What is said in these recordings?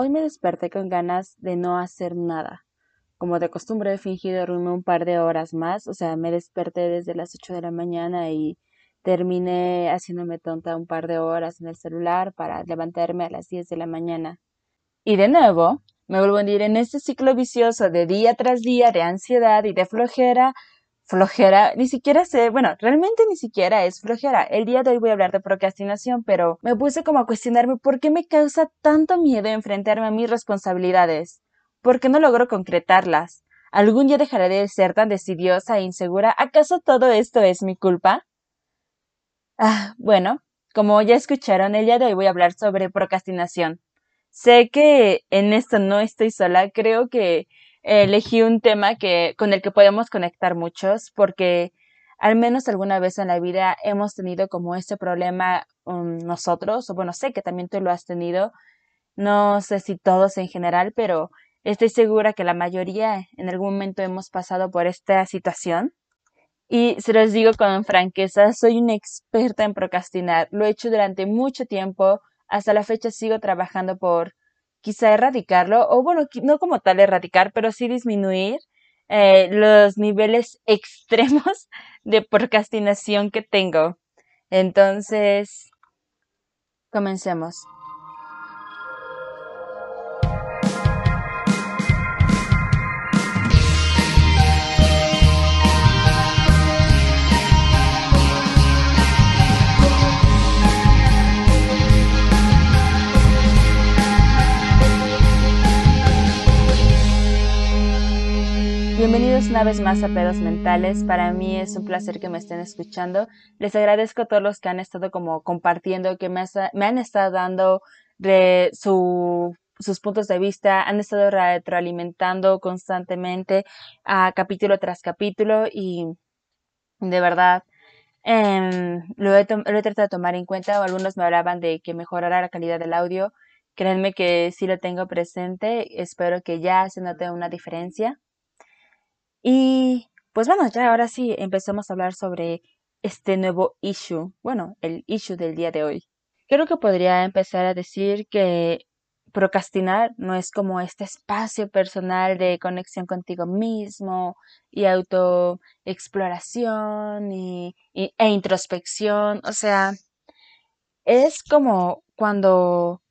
Hoy me desperté con ganas de no hacer nada. Como de costumbre he fingido dormirme un par de horas más, o sea, me desperté desde las 8 de la mañana y terminé haciéndome tonta un par de horas en el celular para levantarme a las 10 de la mañana. Y de nuevo, me vuelvo a ir en este ciclo vicioso de día tras día de ansiedad y de flojera flojera, ni siquiera sé, bueno, realmente ni siquiera es flojera. El día de hoy voy a hablar de procrastinación, pero me puse como a cuestionarme por qué me causa tanto miedo enfrentarme a mis responsabilidades. ¿Por qué no logro concretarlas? ¿Algún día dejaré de ser tan decidiosa e insegura? ¿Acaso todo esto es mi culpa? Ah, bueno, como ya escucharon, el día de hoy voy a hablar sobre procrastinación. Sé que en esto no estoy sola, creo que elegí un tema que, con el que podemos conectar muchos, porque al menos alguna vez en la vida hemos tenido como este problema um, nosotros, o bueno, sé que también tú lo has tenido, no sé si todos en general, pero estoy segura que la mayoría en algún momento hemos pasado por esta situación. Y se los digo con franqueza, soy una experta en procrastinar. Lo he hecho durante mucho tiempo. Hasta la fecha sigo trabajando por quizá erradicarlo, o bueno, no como tal erradicar, pero sí disminuir eh, los niveles extremos de procrastinación que tengo. Entonces, comencemos. Una vez más a Pedos Mentales. Para mí es un placer que me estén escuchando. Les agradezco a todos los que han estado como compartiendo, que me, han estado dando sus puntos de vista, han estado retroalimentando constantemente a capítulo tras capítulo y de verdad em, lo, he lo he tratado de tomar en cuenta. Algunos me hablaban de que mejorara la calidad del audio. Créanme que sí lo tengo presente. Espero que ya se note una diferencia. Y pues bueno, ya ahora sí empezamos a hablar sobre este nuevo issue, bueno, el issue del día de hoy. Creo que podría empezar a decir que procrastinar no es como este espacio personal de conexión contigo mismo y autoexploración y, e introspección. O sea, es como cuando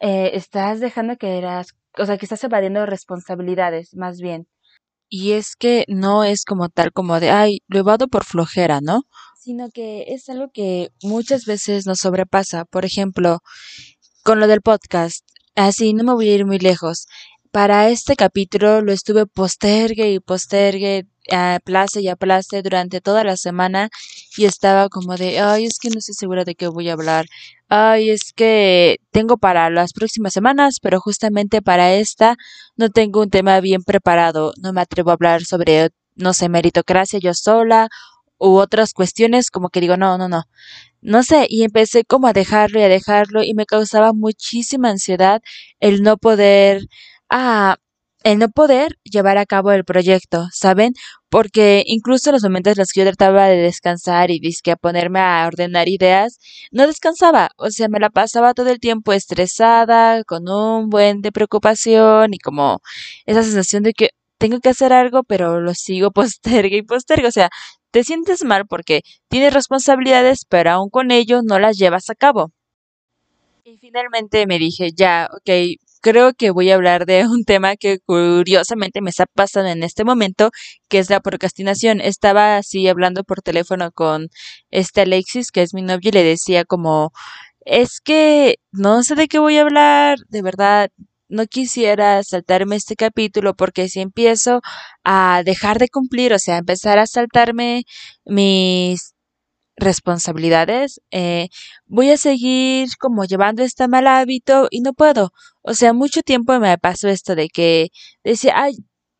eh, estás dejando que eras, o sea, que estás evadiendo responsabilidades, más bien. Y es que no es como tal como de, ay, lo evado por flojera, ¿no? Sino que es algo que muchas veces nos sobrepasa. Por ejemplo, con lo del podcast. Así, no me voy a ir muy lejos. Para este capítulo lo estuve postergue y postergue, aplace y aplace durante toda la semana y estaba como de, ay, es que no estoy segura de qué voy a hablar. Ay, es que tengo para las próximas semanas, pero justamente para esta no tengo un tema bien preparado. No me atrevo a hablar sobre, no sé, meritocracia yo sola u otras cuestiones como que digo, no, no, no. No sé, y empecé como a dejarlo y a dejarlo y me causaba muchísima ansiedad el no poder, ah, el no poder llevar a cabo el proyecto, ¿saben? Porque incluso en los momentos en los que yo trataba de descansar y disque a ponerme a ordenar ideas, no descansaba, o sea, me la pasaba todo el tiempo estresada, con un buen de preocupación y como esa sensación de que tengo que hacer algo, pero lo sigo postergue y postergue, o sea, te sientes mal porque tienes responsabilidades, pero aún con ello no las llevas a cabo. Y finalmente me dije, ya, ok, creo que voy a hablar de un tema que curiosamente me está pasando en este momento, que es la procrastinación. Estaba así hablando por teléfono con este Alexis, que es mi novio, y le decía como, es que no sé de qué voy a hablar, de verdad, no quisiera saltarme este capítulo porque si empiezo a dejar de cumplir, o sea, empezar a saltarme mis responsabilidades, eh, voy a seguir como llevando este mal hábito y no puedo. O sea, mucho tiempo me pasó esto de que decía, ay,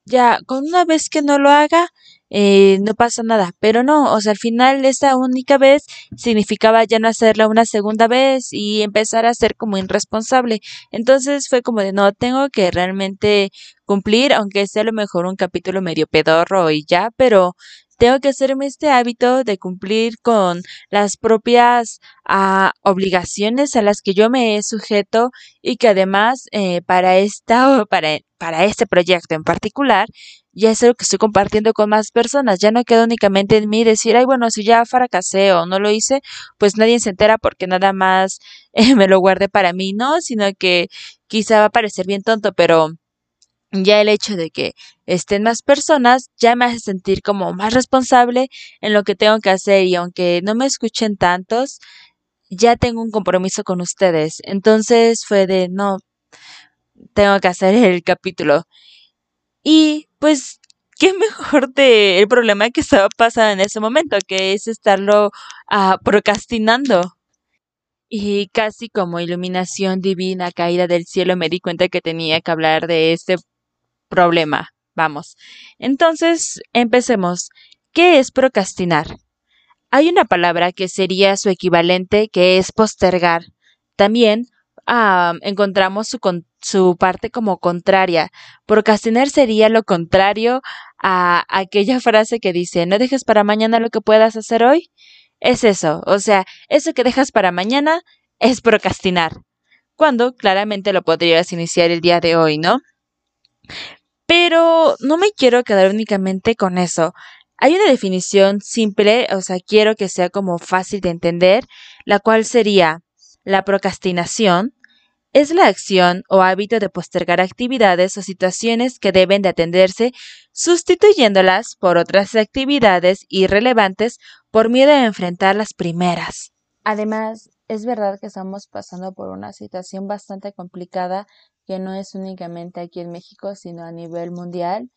ya, con una vez que no lo haga, eh, no pasa nada. Pero no, o sea, al final esa única vez significaba ya no hacerla una segunda vez y empezar a ser como irresponsable. Entonces fue como de, no, tengo que realmente cumplir, aunque sea a lo mejor un capítulo medio pedorro y ya, pero tengo que hacerme este hábito de cumplir con las propias ah, obligaciones a las que yo me he sujeto y que además eh, para esta para, para este proyecto en particular ya es algo que estoy compartiendo con más personas. Ya no queda únicamente en mí decir, ay, bueno, si ya fracasé o no lo hice, pues nadie se entera porque nada más eh, me lo guardé para mí, ¿no? Sino que quizá va a parecer bien tonto, pero ya el hecho de que estén más personas ya me hace sentir como más responsable en lo que tengo que hacer y aunque no me escuchen tantos, ya tengo un compromiso con ustedes. Entonces fue de, no, tengo que hacer el capítulo. Y pues, qué mejor de el problema que estaba pasando en ese momento, que es estarlo ah, procrastinando. Y casi como iluminación divina caída del cielo me di cuenta que tenía que hablar de este problema. Vamos. Entonces, empecemos. ¿Qué es procrastinar? Hay una palabra que sería su equivalente, que es postergar. También encontramos su, su parte como contraria. Procrastinar sería lo contrario a aquella frase que dice, no dejes para mañana lo que puedas hacer hoy. Es eso, o sea, eso que dejas para mañana es procrastinar. Cuando claramente lo podrías iniciar el día de hoy, ¿no? Pero no me quiero quedar únicamente con eso. Hay una definición simple, o sea, quiero que sea como fácil de entender, la cual sería la procrastinación es la acción o hábito de postergar actividades o situaciones que deben de atenderse, sustituyéndolas por otras actividades irrelevantes por miedo a enfrentar las primeras. Además, es verdad que estamos pasando por una situación bastante complicada que no es únicamente aquí en México, sino a nivel mundial.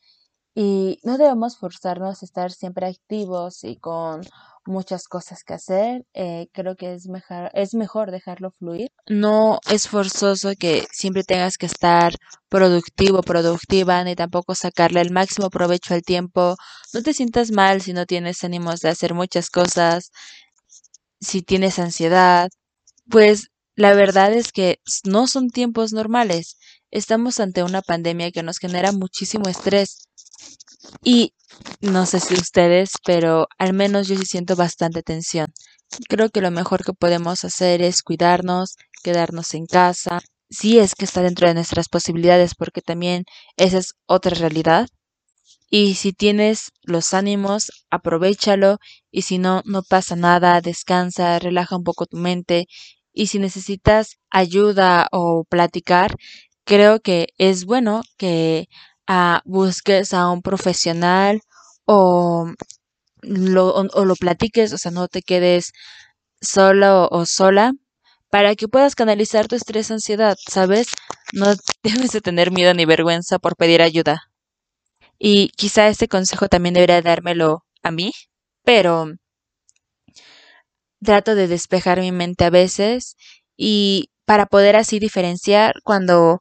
Y no debemos forzarnos a estar siempre activos y con muchas cosas que hacer. Eh, creo que es mejor, es mejor dejarlo fluir. No es forzoso que siempre tengas que estar productivo, productiva, ni tampoco sacarle el máximo provecho al tiempo. No te sientas mal si no tienes ánimos de hacer muchas cosas, si tienes ansiedad. Pues la verdad es que no son tiempos normales. Estamos ante una pandemia que nos genera muchísimo estrés. Y no sé si ustedes, pero al menos yo sí siento bastante tensión. Creo que lo mejor que podemos hacer es cuidarnos, quedarnos en casa, si es que está dentro de nuestras posibilidades, porque también esa es otra realidad. Y si tienes los ánimos, aprovechalo, y si no, no pasa nada, descansa, relaja un poco tu mente, y si necesitas ayuda o platicar, creo que es bueno que ah, busques a un profesional o lo, o, lo platiques, o sea, no te quedes solo o sola para que puedas canalizar tu estrés, ansiedad, ¿sabes? No debes de tener miedo ni vergüenza por pedir ayuda. Y quizá este consejo también debería dármelo a mí, pero trato de despejar mi mente a veces y para poder así diferenciar cuando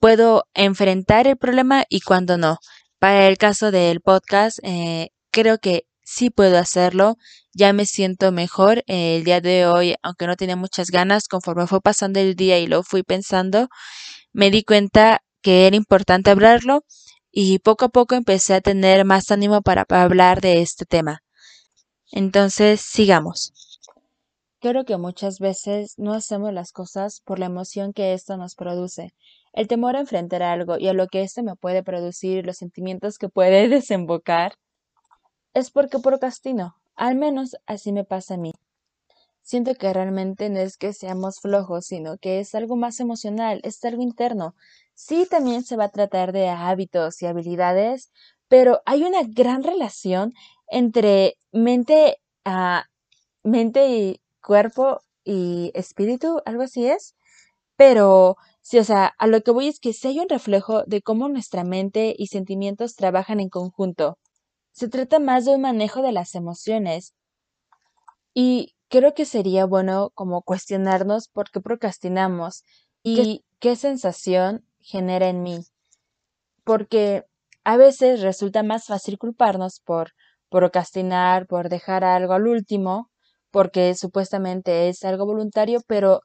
puedo enfrentar el problema y cuando no. Para el caso del podcast, eh, creo que sí puedo hacerlo. Ya me siento mejor el día de hoy, aunque no tenía muchas ganas, conforme fue pasando el día y lo fui pensando, me di cuenta que era importante hablarlo y poco a poco empecé a tener más ánimo para hablar de este tema. Entonces, sigamos. Creo que muchas veces no hacemos las cosas por la emoción que esto nos produce. El temor a enfrentar algo y a lo que esto me puede producir, los sentimientos que puede desembocar, es porque procrastino. Al menos así me pasa a mí. Siento que realmente no es que seamos flojos, sino que es algo más emocional, es algo interno. Sí, también se va a tratar de hábitos y habilidades, pero hay una gran relación entre mente, ah, mente y cuerpo y espíritu, algo así es. Pero Sí, o sea, a lo que voy es que si hay un reflejo de cómo nuestra mente y sentimientos trabajan en conjunto. Se trata más de un manejo de las emociones. Y creo que sería bueno como cuestionarnos por qué procrastinamos y qué sensación genera en mí. Porque a veces resulta más fácil culparnos por procrastinar, por dejar algo al último, porque supuestamente es algo voluntario, pero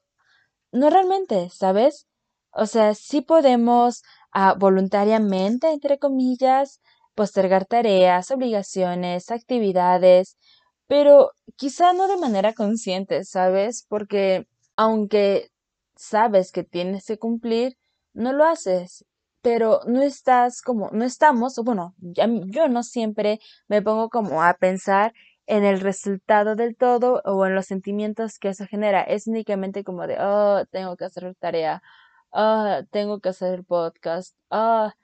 no realmente, ¿sabes? O sea, sí podemos ah, voluntariamente, entre comillas, postergar tareas, obligaciones, actividades, pero quizá no de manera consciente, ¿sabes? Porque aunque sabes que tienes que cumplir, no lo haces, pero no estás como, no estamos, bueno, yo no siempre me pongo como a pensar en el resultado del todo o en los sentimientos que eso genera. Es únicamente como de, oh, tengo que hacer tarea, ah, tengo que hacer podcast, ah,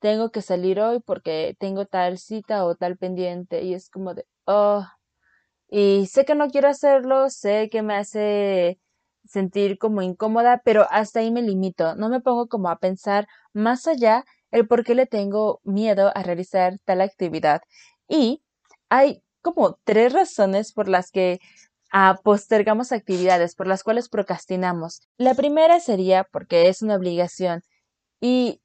tengo que salir hoy porque tengo tal cita o tal pendiente y es como de, oh, y sé que no quiero hacerlo, sé que me hace sentir como incómoda, pero hasta ahí me limito. No me pongo como a pensar más allá el por qué le tengo miedo a realizar tal actividad. Y hay como tres razones por las que ah, postergamos actividades, por las cuales procrastinamos. La primera sería porque es una obligación. Y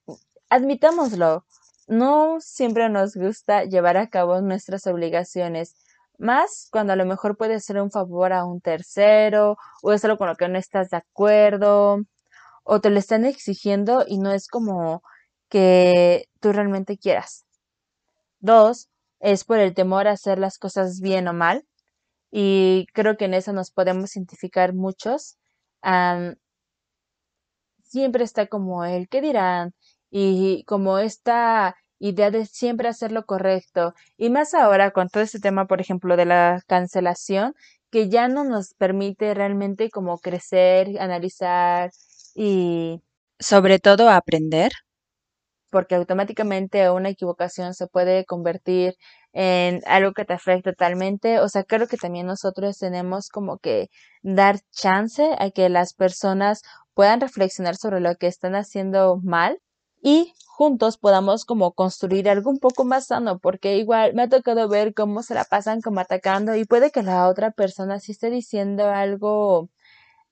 admitámoslo, no siempre nos gusta llevar a cabo nuestras obligaciones más cuando a lo mejor puede ser un favor a un tercero o es algo con lo que no estás de acuerdo o te lo están exigiendo y no es como que tú realmente quieras. Dos, es por el temor a hacer las cosas bien o mal y creo que en eso nos podemos identificar muchos. siempre está como el que dirán y como esta idea de siempre hacer lo correcto. Y más ahora con todo este tema, por ejemplo, de la cancelación, que ya no nos permite realmente como crecer, analizar y sobre todo aprender, porque automáticamente una equivocación se puede convertir en algo que te afecta totalmente. O sea, creo que también nosotros tenemos como que dar chance a que las personas puedan reflexionar sobre lo que están haciendo mal y juntos podamos como construir algo un poco más sano, porque igual me ha tocado ver cómo se la pasan como atacando y puede que la otra persona sí esté diciendo algo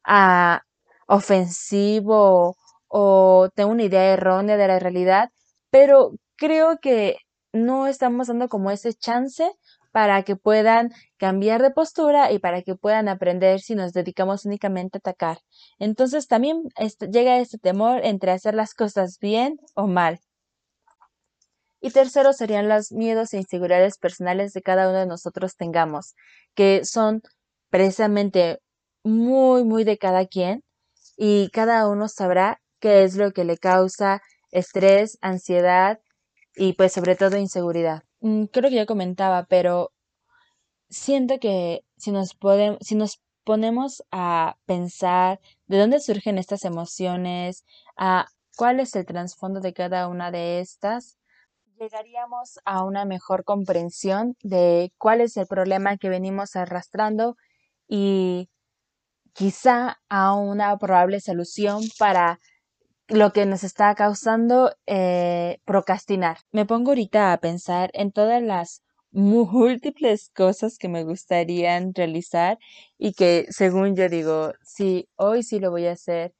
ah, ofensivo o tenga una idea errónea de la realidad, pero creo que no estamos dando como ese chance para que puedan cambiar de postura y para que puedan aprender si nos dedicamos únicamente a atacar. Entonces también llega este temor entre hacer las cosas bien o mal. Y tercero serían los miedos e inseguridades personales de cada uno de nosotros tengamos, que son precisamente muy, muy de cada quien y cada uno sabrá qué es lo que le causa estrés, ansiedad y pues sobre todo inseguridad. Mm, creo que ya comentaba, pero siento que si nos, si nos ponemos a pensar de dónde surgen estas emociones, a cuál es el trasfondo de cada una de estas, llegaríamos a una mejor comprensión de cuál es el problema que venimos arrastrando y quizá a una probable solución para lo que nos está causando eh, procrastinar. Me pongo ahorita a pensar en todas las múltiples cosas que me gustarían realizar y que según yo digo, sí, hoy sí lo voy a hacer,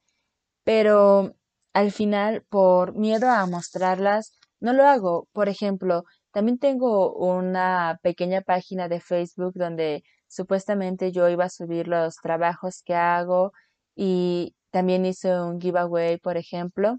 pero al final por miedo a mostrarlas, no lo hago. Por ejemplo, también tengo una pequeña página de Facebook donde supuestamente yo iba a subir los trabajos que hago y también hice un giveaway, por ejemplo.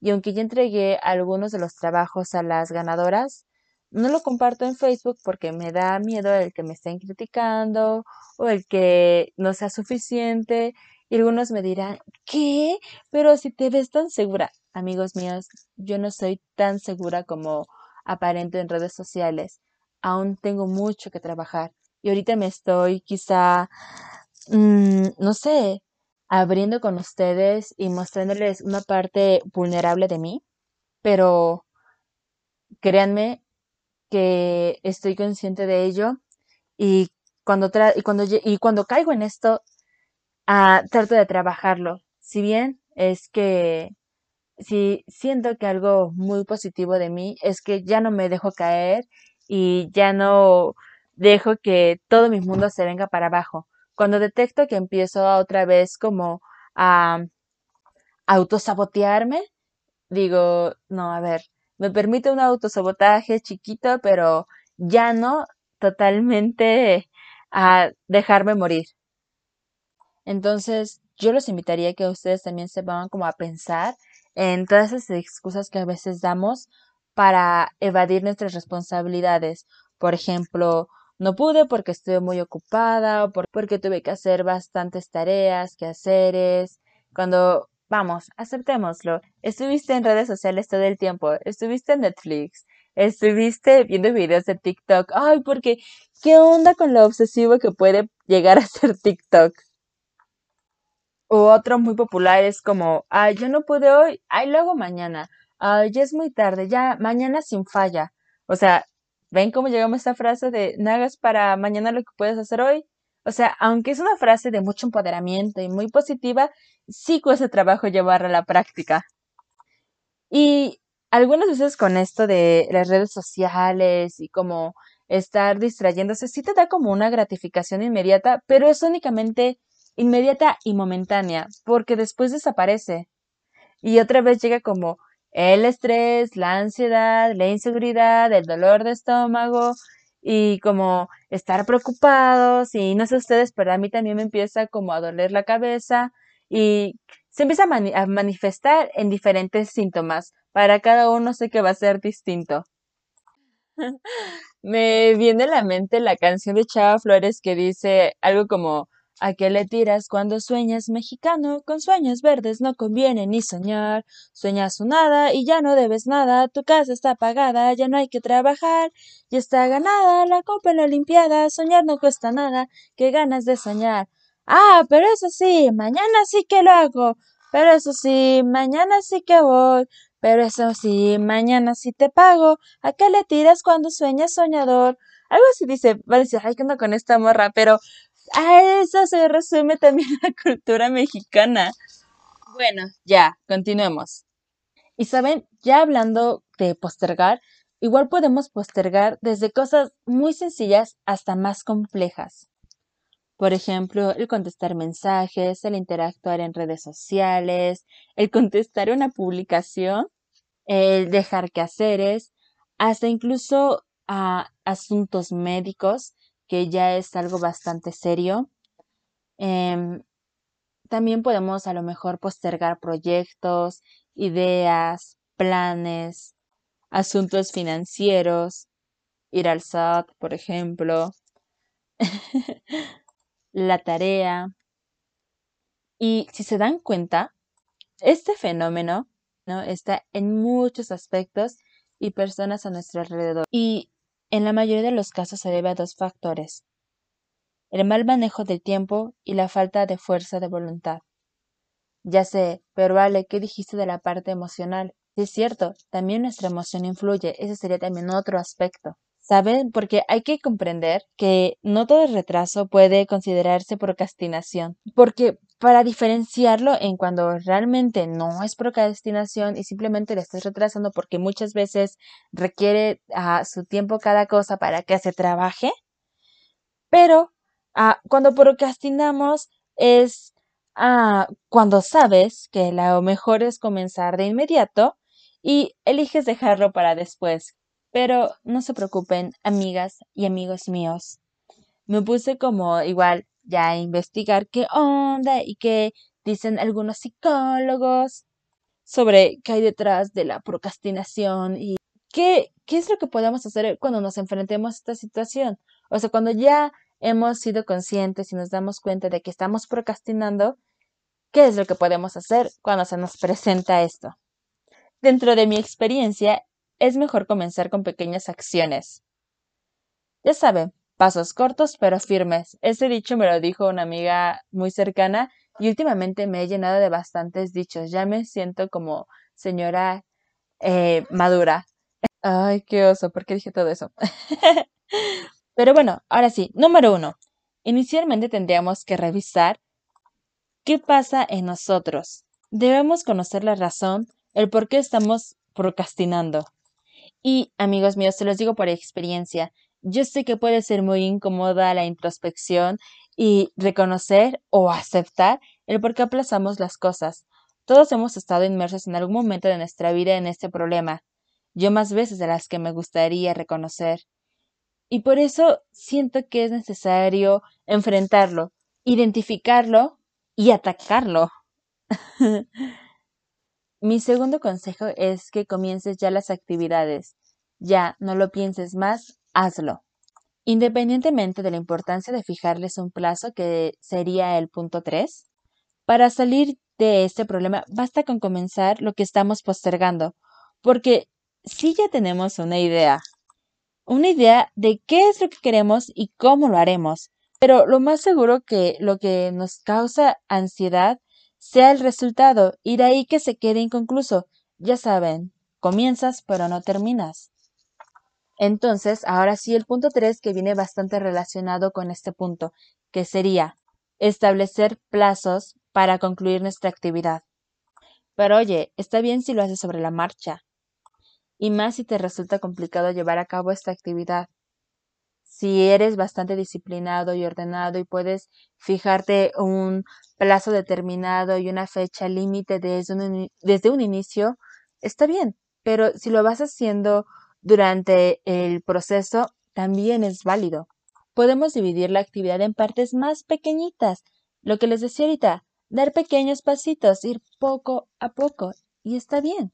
Y aunque ya entregué algunos de los trabajos a las ganadoras, no lo comparto en Facebook porque me da miedo el que me estén criticando o el que no sea suficiente. Y algunos me dirán, ¿qué? Pero si te ves tan segura. Amigos míos, yo no soy tan segura como aparento en redes sociales. Aún tengo mucho que trabajar. Y ahorita me estoy quizá, mm, no sé, abriendo con ustedes y mostrándoles una parte vulnerable de mí, pero créanme que estoy consciente de ello y cuando, y cuando, y cuando caigo en esto, ah, trato de trabajarlo. Si bien es que si siento que algo muy positivo de mí es que ya no me dejo caer y ya no dejo que todo mi mundo se venga para abajo. Cuando detecto que empiezo otra vez como a autosabotearme, digo, no, a ver, me permite un autosabotaje chiquito, pero ya no totalmente a dejarme morir. Entonces, yo los invitaría a que ustedes también se pongan como a pensar en todas esas excusas que a veces damos para evadir nuestras responsabilidades. Por ejemplo, no pude porque estuve muy ocupada o porque tuve que hacer bastantes tareas, quehaceres. Cuando, vamos, aceptémoslo, estuviste en redes sociales todo el tiempo, estuviste en Netflix, estuviste viendo videos de TikTok. Ay, porque, ¿qué onda con lo obsesivo que puede llegar a ser TikTok? O otro muy popular es como, ay, yo no pude hoy, ay, luego mañana, ay, ya es muy tarde, ya, mañana sin falla. O sea, ¿ven cómo llegamos a esta frase de no hagas para mañana lo que puedes hacer hoy? O sea, aunque es una frase de mucho empoderamiento y muy positiva, sí cuesta trabajo llevarla a la práctica. Y algunas veces con esto de las redes sociales y como estar distrayéndose, sí te da como una gratificación inmediata, pero es únicamente inmediata y momentánea, porque después desaparece. Y otra vez llega como el estrés, la ansiedad, la inseguridad, el dolor de estómago y como estar preocupados y no sé ustedes, pero a mí también me empieza como a doler la cabeza y se empieza a, manifestar en diferentes síntomas. Para cada uno sé que va a ser distinto. me viene a la mente la canción de Chava Flores que dice algo como ¿A qué le tiras cuando sueñas mexicano? Con sueños verdes no conviene ni soñar. Sueñas un nada y ya no debes nada. Tu casa está pagada, ya no hay que trabajar. Ya está ganada la copa en la Olimpiada. Soñar no cuesta nada, qué ganas de soñar. Ah, pero eso sí, mañana sí que lo hago. Pero eso sí, mañana sí que voy. Pero eso sí, mañana sí te pago. ¿A qué le tiras cuando sueñas soñador? Algo así dice, va a decir, ay, ¿qué con esta morra? Pero a eso se resume también la cultura mexicana. Bueno, ya, continuemos. Y saben, ya hablando de postergar, igual podemos postergar desde cosas muy sencillas hasta más complejas. Por ejemplo, el contestar mensajes, el interactuar en redes sociales, el contestar una publicación, el dejar quehaceres, hasta incluso a asuntos médicos que ya es algo bastante serio. Em, también podemos a lo mejor postergar proyectos, ideas, planes, asuntos financieros, ir al SAT, por ejemplo, la tarea. Y si se dan cuenta, este fenómeno ¿no? está en muchos aspectos y personas a nuestro alrededor. Y en la mayoría de los casos se debe a dos factores, el mal manejo del tiempo y la falta de fuerza de voluntad. Ya sé, pero Ale, ¿qué dijiste de la parte emocional? Sí, es cierto, también nuestra emoción influye, ese sería también otro aspecto. ¿Saben? Porque hay que comprender que no todo retraso puede considerarse procrastinación, porque para diferenciarlo en cuando realmente no es procrastinación y simplemente le estás retrasando porque muchas veces requiere a su tiempo cada cosa para que se trabaje, pero ah, cuando procrastinamos es ah, cuando sabes que lo mejor es comenzar de inmediato y eliges dejarlo para después. Pero no se preocupen, amigas y amigos míos. Me puse como igual ya a investigar qué onda y qué dicen algunos psicólogos sobre qué hay detrás de la procrastinación y qué, qué es lo que podemos hacer cuando nos enfrentemos a esta situación. O sea, cuando ya hemos sido conscientes y nos damos cuenta de que estamos procrastinando, ¿qué es lo que podemos hacer cuando se nos presenta esto? Dentro de mi experiencia, es mejor comenzar con pequeñas acciones. Ya saben, pasos cortos pero firmes. Ese dicho me lo dijo una amiga muy cercana y últimamente me he llenado de bastantes dichos. Ya me siento como señora eh, madura. Ay, qué oso, ¿por qué dije todo eso? pero bueno, ahora sí, número uno. Inicialmente tendríamos que revisar qué pasa en nosotros. Debemos conocer la razón, el por qué estamos procrastinando. Y amigos míos, se los digo por experiencia, yo sé que puede ser muy incómoda la introspección y reconocer o aceptar el por qué aplazamos las cosas. Todos hemos estado inmersos en algún momento de nuestra vida en este problema, yo más veces de las que me gustaría reconocer. Y por eso siento que es necesario enfrentarlo, identificarlo y atacarlo. mi segundo consejo es que comiences ya las actividades. Ya, no lo pienses más, hazlo. Independientemente de la importancia de fijarles un plazo, que sería el punto 3, para salir de este problema basta con comenzar lo que estamos postergando, porque si ya tenemos una idea, una idea de qué es lo que queremos y cómo lo haremos, pero lo más seguro que lo que nos causa ansiedad sea el resultado y de ahí que se quede inconcluso. Ya saben, comienzas pero no terminas. Entonces, ahora sí el punto 3 que viene bastante relacionado con este punto, que sería establecer plazos para concluir nuestra actividad. Pero oye, está bien si lo haces sobre la marcha, y más si te resulta complicado llevar a cabo esta actividad. Si eres bastante disciplinado y ordenado y puedes fijarte un plazo determinado y una fecha límite desde un, desde un inicio, está bien, pero si lo vas haciendo durante el proceso también es válido. Podemos dividir la actividad en partes más pequeñitas. Lo que les decía ahorita, dar pequeños pasitos, ir poco a poco, y está bien.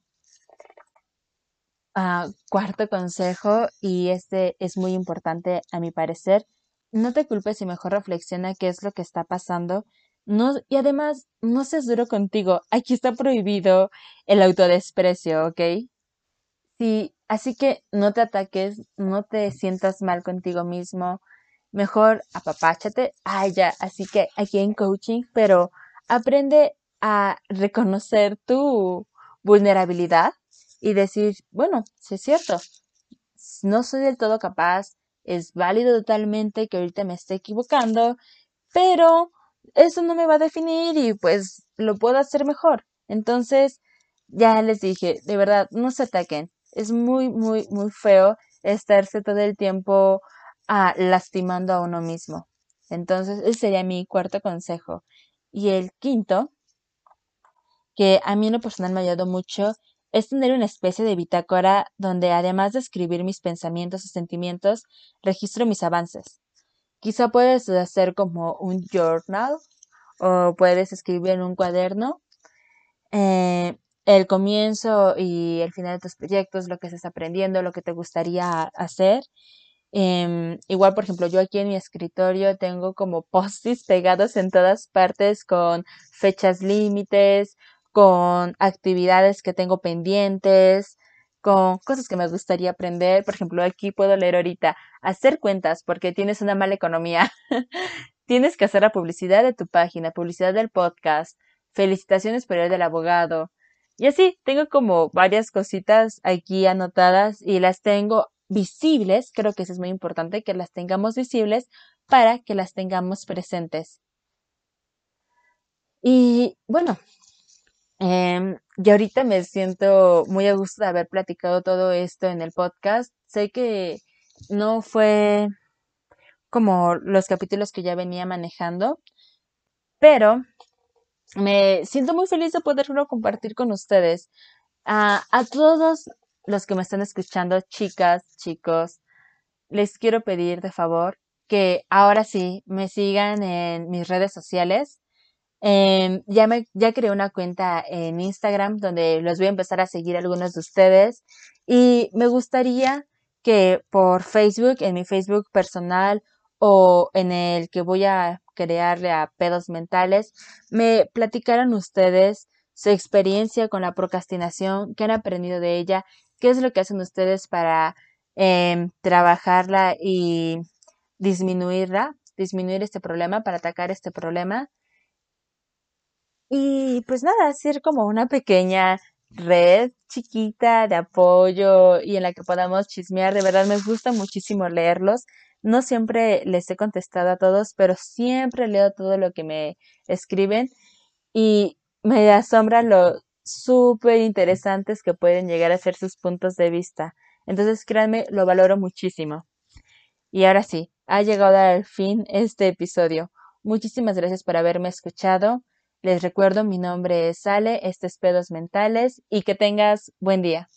Ah, cuarto consejo, y este es muy importante a mi parecer, no te culpes y mejor reflexiona qué es lo que está pasando. No, y además, no seas duro contigo. Aquí está prohibido el autodesprecio, ¿ok? Sí, así que no te ataques, no te sientas mal contigo mismo, mejor apapáchate. Ah, ya, así que aquí en coaching, pero aprende a reconocer tu vulnerabilidad y decir, bueno, si es cierto, no soy del todo capaz, es válido totalmente que ahorita me esté equivocando, pero eso no me va a definir y pues lo puedo hacer mejor. Entonces, ya les dije, de verdad, no se ataquen, es muy, muy, muy feo estarse todo el tiempo ah, lastimando a uno mismo. Entonces, ese sería mi cuarto consejo. Y el quinto, que a mí en lo personal me ha ayudado mucho, es tener una especie de bitácora donde además de escribir mis pensamientos y sentimientos, registro mis avances. Quizá puedes hacer como un journal o puedes escribir en un cuaderno eh, el comienzo y el final de tus proyectos, lo que estás aprendiendo, lo que te gustaría hacer. Em, igual, por ejemplo, yo aquí en mi escritorio tengo como post-its pegados en todas partes con fechas límites, con actividades que tengo pendientes, con cosas que me gustaría aprender. Por ejemplo, aquí puedo leer ahorita, hacer cuentas porque tienes una mala economía. tienes que hacer la publicidad de tu página, publicidad del podcast, felicitaciones por el del abogado, y así, tengo como varias cositas aquí anotadas y las tengo visibles. Creo que eso es muy importante, que las tengamos visibles para que las tengamos presentes. Y bueno, eh, yo ahorita me siento muy a gusto de haber platicado todo esto en el podcast. Sé que no fue como los capítulos que ya venía manejando, pero me siento muy feliz de poderlo compartir con ustedes. a todos los que me están escuchando, chicas, chicos, les quiero pedir de favor que ahora sí me sigan en mis redes sociales. Em, ya, me, ya creé una cuenta en Instagram donde los voy a empezar a seguir algunos de ustedes y me gustaría que por Facebook, en mi Facebook personal o en el que voy a crearle a pedos mentales, me platicaron ustedes su experiencia con la procrastinación, qué han aprendido de ella, qué es lo que hacen ustedes para em, trabajarla y disminuirla, disminuir este problema, para atacar este problema. Y pues nada, hacer como una pequeña red chiquita de apoyo y en la que podamos chismear. De verdad me gusta muchísimo leerlos. No siempre les he contestado a todos, pero siempre leo todo lo que me escriben y me asombra lo súper interesantes que pueden llegar a ser sus puntos de vista. Entonces, créanme, lo valoro muchísimo. Y ahora sí, ha llegado al fin este episodio. Muchísimas gracias por haberme escuchado. Les recuerdo, mi nombre es Ale, este es Pedos Mentales y que tengas buen día.